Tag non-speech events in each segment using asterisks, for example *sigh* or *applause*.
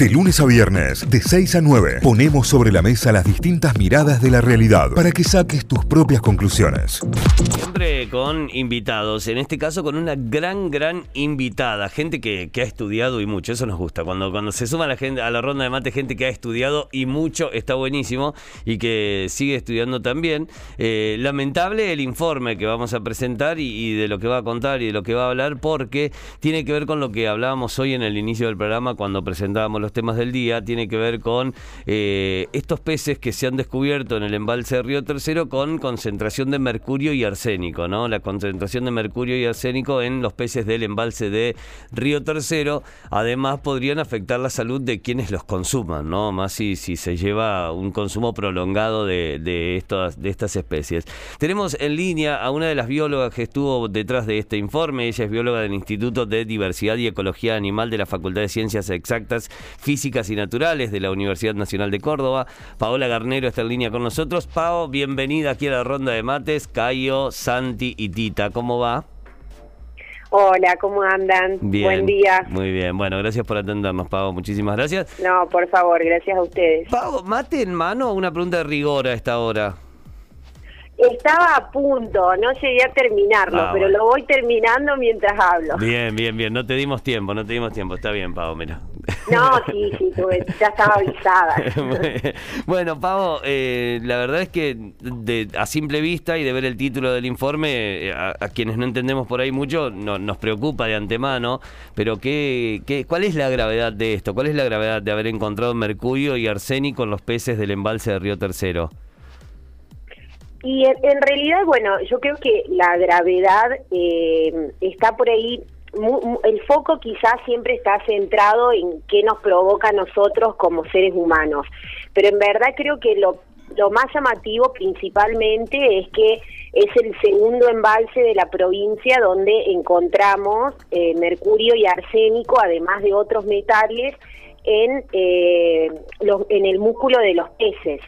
De lunes a viernes, de 6 a 9, ponemos sobre la mesa las distintas miradas de la realidad para que saques tus propias conclusiones. Siempre con invitados, en este caso con una gran, gran invitada, gente que, ha estudiado y mucho, eso nos gusta. Cuando, cuando se suma la gente a la ronda de mate, gente que ha estudiado y mucho, está buenísimo y que sigue estudiando también. Eh, lamentable el informe que vamos a presentar y, y de lo que va a contar y de lo que va a hablar, porque tiene que ver con lo que hablábamos hoy en el inicio del programa cuando presentábamos los temas del día, tiene que ver con eh, estos peces que se han descubierto en el embalse de Río Tercero con concentración de mercurio y arsénico, ¿no? La concentración de mercurio y arsénico en los peces del embalse de Río Tercero, además podrían afectar la salud de quienes los consuman, ¿no? Más si, si se lleva un consumo prolongado de, de estas especies. Tenemos en línea a una de las biólogas que estuvo detrás de este informe, ella es bióloga del Instituto de Diversidad y Ecología Animal de la Facultad de Ciencias Exactas Físicas y Naturales de la Universidad Nacional de Córdoba. Paola Garnero está en línea con nosotros. Pao, bienvenida aquí a la ronda de mates. Cayo, Santi y Tita, ¿cómo va? Hola, ¿cómo andan? Bien, Buen día. Muy bien, bueno, gracias por atendernos, Pau. Muchísimas gracias. No, por favor, gracias a ustedes. Pau, mate en mano, una pregunta de rigor a esta hora. Estaba a punto, no llegué a terminarlo, Ah, pero bueno. lo voy terminando mientras hablo. Bien, bien, bien. No te dimos tiempo, no te dimos tiempo. Está bien, Pau, mira. No, sí, sí, tuve- ya estaba avisada. *laughs* bueno, Pavo, eh, la verdad es que de- a simple vista y de ver el título del informe, eh, a, a quienes no entendemos por ahí mucho, no- nos preocupa de antemano, pero ¿qué, qué, ¿cuál es la gravedad de esto? ¿Cuál es la gravedad de haber encontrado mercurio y arsénico en los peces del embalse de Río Tercero? Y en, en realidad, bueno, yo creo que la gravedad eh, está por ahí, el foco quizás siempre está centrado en qué nos provoca a nosotros como seres humanos, pero en verdad creo que lo, lo más llamativo principalmente es que es el segundo embalse de la provincia donde encontramos eh, mercurio y arsénico, además de otros metales, en, eh, los- en el músculo de los peces.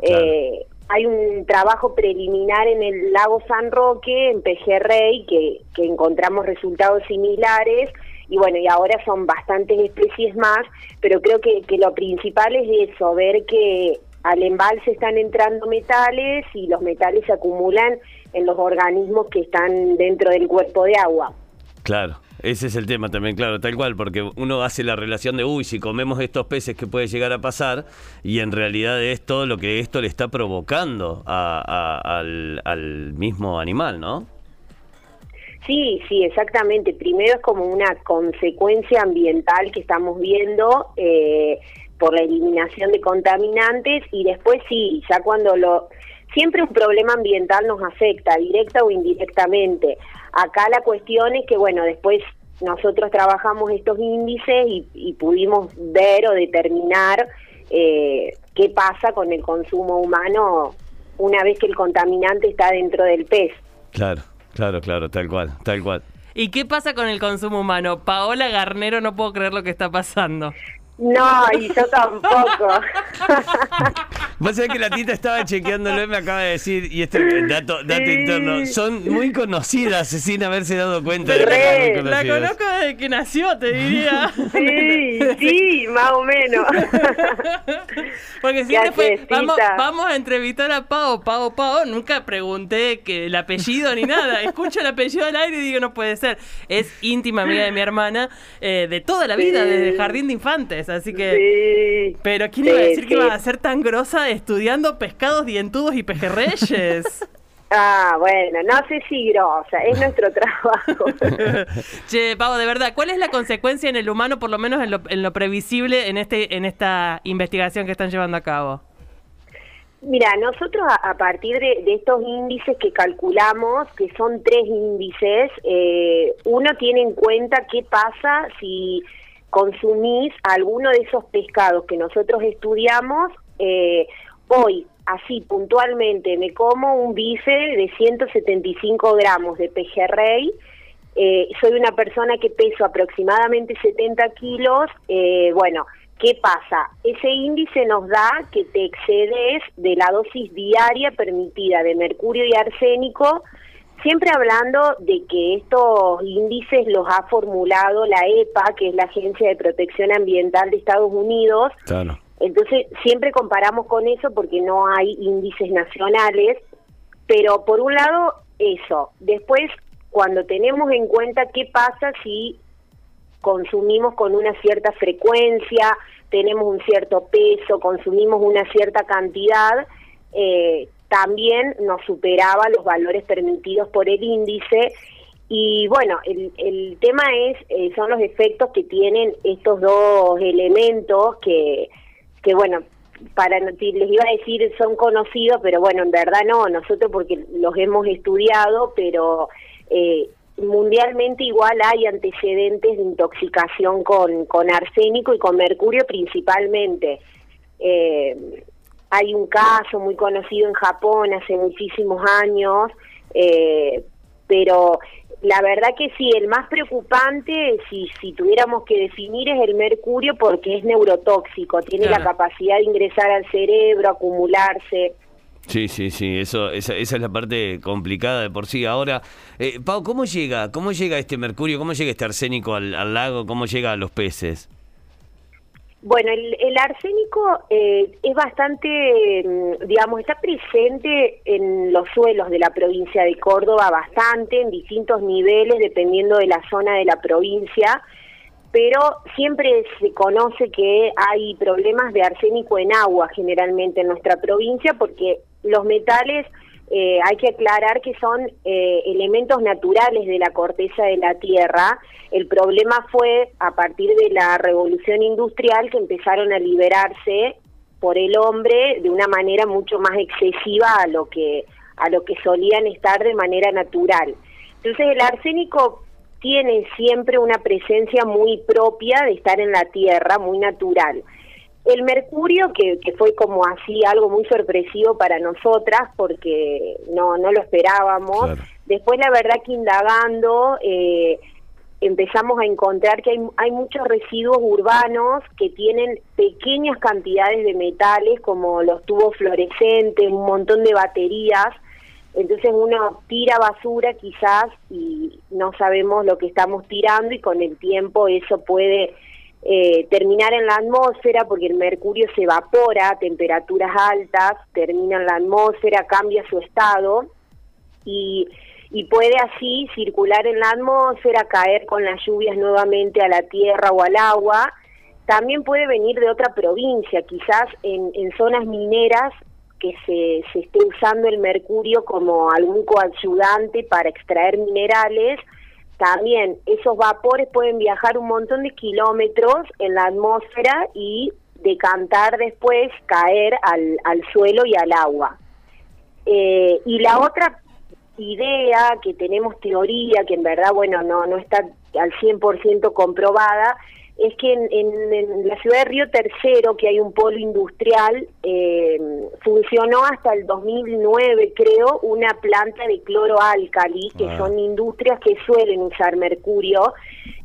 Claro. Eh, hay un trabajo preliminar en el lago San Roque, en Pejerrey, que, que encontramos resultados similares. Y bueno, y ahora son bastantes especies más, pero creo que, que lo principal es eso, ver que al embalse están entrando metales y los metales se acumulan en los organismos que están dentro del cuerpo de agua. Claro, ese es el tema también, claro, tal cual, porque uno hace la relación de, uy, si comemos estos peces, ¿qué puede llegar a pasar? Y en realidad es todo lo que esto le está provocando a- al, al mismo animal, ¿no? Sí, sí, exactamente. Primero es como una consecuencia ambiental que estamos viendo eh, por la eliminación de contaminantes y después sí, ya cuando lo... Siempre un problema ambiental nos afecta, directa o indirectamente. Acá la cuestión es que, bueno, después nosotros trabajamos estos índices y, y pudimos ver o determinar eh, qué pasa con el consumo humano una vez que el contaminante está dentro del pez. Claro, claro, claro, tal cual, tal cual. ¿Y qué pasa con el consumo humano? Paola Garnero, no puedo creer lo que está pasando. No, y yo tampoco. *laughs* Vos sabés que la tita estaba chequeándolo y me acaba de decir, y este dato, dato Sí. interno, son muy conocidas sin haberse dado cuenta de que son muy La conozco desde que nació, te diría. Sí, sí, más o menos. *laughs* Porque siempre ¿Qué fue, haces, vamos, vamos a entrevistar a Pau, Pau, Pau. Nunca pregunté que el apellido ni nada. *laughs* Escucho el apellido al aire y digo, no puede ser. Es íntima amiga de mi hermana eh, de toda la vida, Sí. desde jardín de infantes. Así que. Sí. Pero ¿quién Sí, iba a decir que iba a ser tan grosa estudiando pescados dientudos y pejerreyes? *laughs* Ah, bueno, no sé si grosa, es nuestro trabajo. *laughs* che, Pau, de verdad, ¿cuál es la consecuencia en el humano, por lo menos en lo, en lo previsible, en este en esta investigación que están llevando a cabo? Mira, nosotros a, a partir de, de estos índices que calculamos, que son tres índices, eh, uno tiene en cuenta qué pasa si consumís alguno de esos pescados que nosotros estudiamos. Eh, hoy, así puntualmente, me como un bife de 175 gramos de pejerrey. eh, soy una persona que peso aproximadamente 70 kilos. eh, bueno, ¿Qué pasa? Ese índice nos da que te excedes de la dosis diaria permitida de mercurio y arsénico siempre hablando de que estos índices los ha formulado la EPA, que es la Agencia de Protección Ambiental de Estados Unidos. Claro. Entonces, siempre comparamos con eso porque no hay índices nacionales, pero por un lado, eso. Después, cuando tenemos en cuenta qué pasa si consumimos con una cierta frecuencia, tenemos un cierto peso, consumimos una cierta cantidad, eh, también nos superaba los valores permitidos por el índice. Y bueno, el, el tema es eh, son los efectos que tienen estos dos elementos que, que bueno, para les iba a decir son conocidos, pero bueno, en verdad no, nosotros porque los hemos estudiado, pero eh, mundialmente igual hay antecedentes de intoxicación con, con arsénico y con mercurio principalmente. Eh, hay un caso muy conocido en Japón hace muchísimos años, eh, pero la verdad que sí, el más preocupante, si, si tuviéramos que definir, es el mercurio porque es neurotóxico, tiene la capacidad de ingresar al cerebro, acumularse. Sí, sí, sí, eso, esa, esa es la parte complicada de por sí. Ahora, eh, Pau, ¿cómo llega, cómo llega este mercurio, cómo llega este arsénico al, al lago, cómo llega a los peces? Bueno, el, arsénico eh, es bastante, mm, digamos, está presente en los suelos de la provincia de Córdoba bastante, en distintos niveles, dependiendo de la zona de la provincia, pero siempre se conoce que hay problemas de arsénico en agua generalmente en nuestra provincia porque los metales eh, hay que aclarar que son eh, elementos naturales de la corteza de la Tierra. El problema fue a partir de la revolución industrial que empezaron a liberarse por el hombre de una manera mucho más excesiva a lo que a lo que solían estar de manera natural. Entonces el arsénico tiene siempre una presencia muy propia de estar en la tierra, muy natural. El mercurio, que, que, fue como así algo muy sorpresivo para nosotras, porque no, no lo esperábamos. Después, la verdad que indagando, eh, empezamos a encontrar que hay, hay muchos residuos urbanos que tienen pequeñas cantidades de metales, como los tubos fluorescentes, un montón de baterías. Entonces uno tira basura quizás y no sabemos lo que estamos tirando y con el tiempo eso puede eh, terminar en la atmósfera porque el mercurio se evapora a temperaturas altas, termina en la atmósfera, cambia su estado y, y puede así circular en la atmósfera, caer con las lluvias nuevamente a la tierra o al agua. También puede venir de otra provincia, quizás en, en zonas mineras que se, se esté usando el mercurio como algún coayudante para extraer minerales también esos vapores pueden viajar un montón de kilómetros en la atmósfera y decantar después, caer al, al suelo y al agua. Eh, y la otra idea que tenemos teoría, que en verdad, bueno, no, no está al 100% comprobada, es que en, la ciudad de Río Tercero, que hay un polo industrial, eh, funcionó hasta el 2009, creo, una planta de cloroálcali, que ah. son industrias que suelen usar mercurio.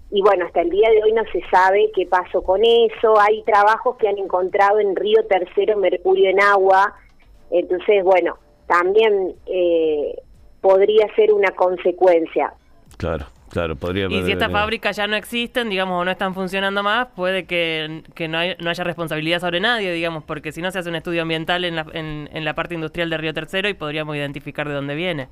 Y bueno, hasta el día de hoy no se sabe qué pasó con eso. Hay trabajos que han encontrado en Río Tercero mercurio en agua. Entonces, bueno, también eh, podría ser una consecuencia. Claro. Claro, podría Y si estas fábricas ya no existen, digamos, o no están funcionando más, puede que, no, no, haya responsabilidad sobre nadie, digamos, porque si no se hace un estudio ambiental en la, en, la parte industrial de Río Tercero y podríamos identificar de dónde viene.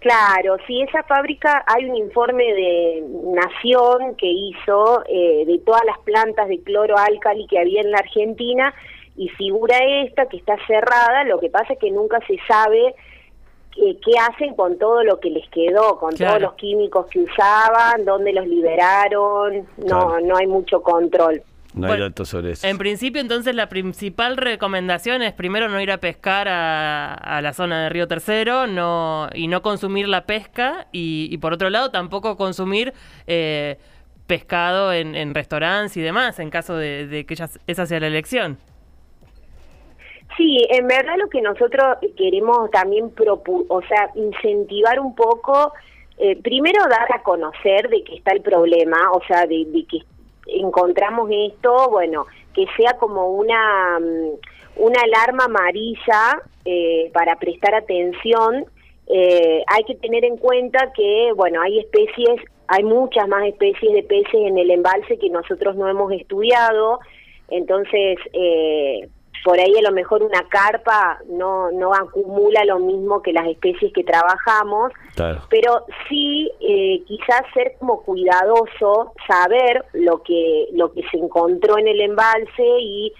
Claro, si esa fábrica, hay un informe de Nación que hizo eh, de todas las plantas de cloroálcali que había en la Argentina y figura esta que está cerrada, lo que pasa es que nunca se sabe qué hacen con todo lo que les quedó, con todos los químicos que usaban, dónde los liberaron, no, no hay mucho control. No hay datos sobre eso. En principio, entonces, la principal recomendación es primero no ir a pescar a, la zona de Río Tercero no, y no consumir la pesca y, por otro lado tampoco consumir eh, pescado en, restaurantes y demás en caso de, de que esa sea la elección. Sí, en verdad lo que nosotros queremos también, o sea, incentivar un poco, eh, primero dar a conocer de que está el problema, o sea, de, que encontramos esto, bueno, que sea como una, mm, una alarma amarilla eh, para prestar atención. Eh, hay que tener en cuenta que, bueno, hay especies, hay muchas más especies de peces en el embalse que nosotros no hemos estudiado, entonces, eh, por ahí a lo mejor una carpa no, no acumula lo mismo que las especies que trabajamos, pero sí eh, quizás ser como cuidadoso, saber lo que, lo que se encontró en el embalse y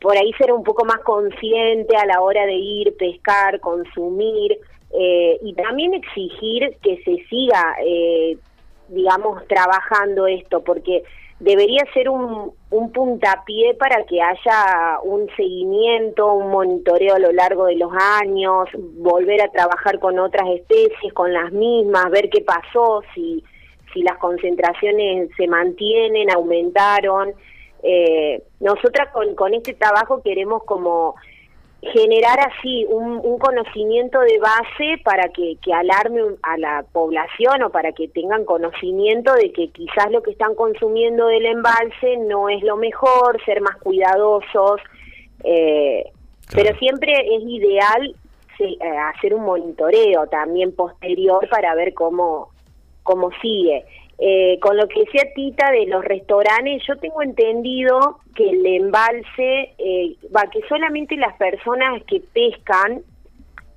por ahí ser un poco más consciente a la hora de ir, pescar, consumir eh, y también exigir que se siga, eh, digamos, trabajando esto, porque debería ser un, un puntapié para que haya un seguimiento, un monitoreo a lo largo de los años, volver a trabajar con otras especies, con las mismas, ver qué pasó, si, si las concentraciones se mantienen, aumentaron. Eh, nosotras con, con este trabajo queremos como generar así un, conocimiento de base para que, que, alarme a la población o para que tengan conocimiento de que quizás lo que están consumiendo del embalse no es lo mejor, ser más cuidadosos, eh, pero siempre es ideal eh, hacer un monitoreo también posterior para ver cómo, cómo sigue. Eh, con lo que decía Tita de los restaurantes, yo tengo entendido que el embalse, eh, va, que solamente las personas que pescan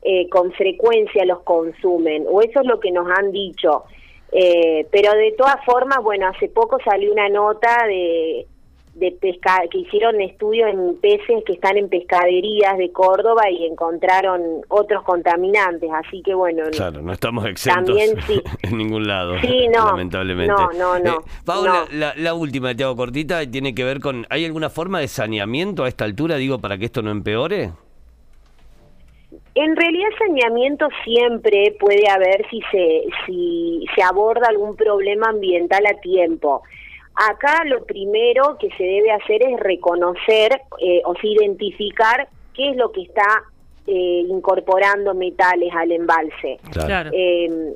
eh, con frecuencia los consumen, o eso es lo que nos han dicho. pero de todas formas, bueno, hace poco salió una nota de de pesca que hicieron estudios en peces que están en pescaderías de Córdoba y encontraron otros contaminantes, así que bueno. Claro, no estamos exentos *laughs* en ningún lado, sí, no, lamentablemente. No, no, no. Eh, Paula, La, la, última, te hago cortita, tiene que ver con, ¿hay alguna forma de saneamiento a esta altura, digo, para que esto no empeore? En realidad saneamiento siempre puede haber si se, si se aborda algún problema ambiental a tiempo. Acá lo primero que se debe hacer es reconocer eh, o identificar qué es lo que está eh, incorporando metales al embalse. Em,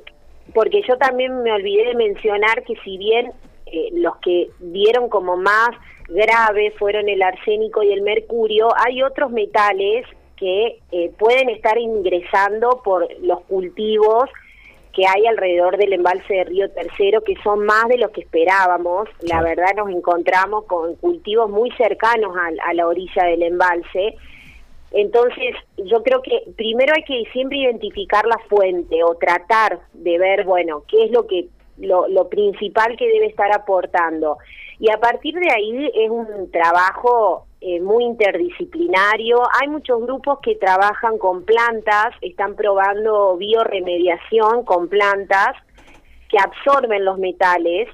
porque yo también me olvidé de mencionar que si bien eh, los que dieron como más grave fueron el arsénico y el mercurio, hay otros metales que pueden estar ingresando por los cultivos que hay alrededor del embalse de Río Tercero, que son más de los que esperábamos. La verdad nos encontramos con cultivos muy cercanos a, la orilla del embalse. Entonces, yo creo que primero hay que siempre identificar la fuente o tratar de ver, bueno, qué es lo que lo, lo principal que debe estar aportando. Y a partir de ahí es un trabajo eh, muy interdisciplinario. Hay muchos grupos que trabajan con plantas, están probando bioremediación con plantas que absorben los metales,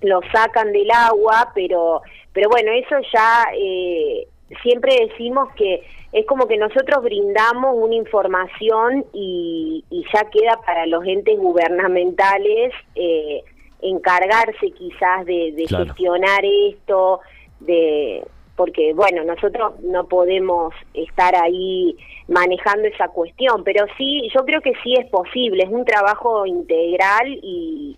los sacan del agua, pero, pero bueno, eso ya eh, siempre decimos que es como que nosotros brindamos una información y, ya queda para los entes gubernamentales eh, encargarse quizás de, gestionar esto, de porque bueno, nosotros no podemos estar ahí manejando esa cuestión, pero sí, yo creo que sí es posible, es un trabajo integral y,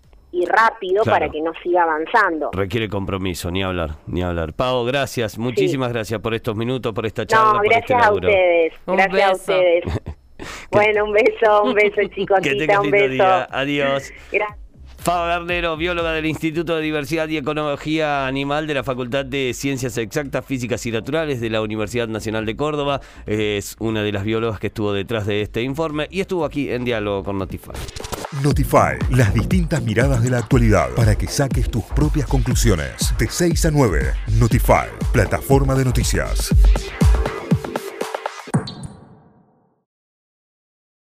rápido para que no siga avanzando. Requiere compromiso, ni hablar, ni hablar. Pau, gracias, muchísimas gracias por estos minutos, por esta charla. No, este gracias a ustedes, gracias a ustedes. bueno, un beso, un beso *laughs* chicos, un beso. Adiós. Gracias. Faba Garnero, bióloga del Instituto de Diversidad y Ecología Animal de la Facultad de Ciencias Exactas, Físicas y Naturales de la Universidad Nacional de Córdoba. Es una de las biólogas que estuvo detrás de este informe y estuvo aquí en diálogo con Notify. Notify, las distintas miradas de la actualidad para que saques tus propias conclusiones. De 6 a 9, Notify, plataforma de noticias.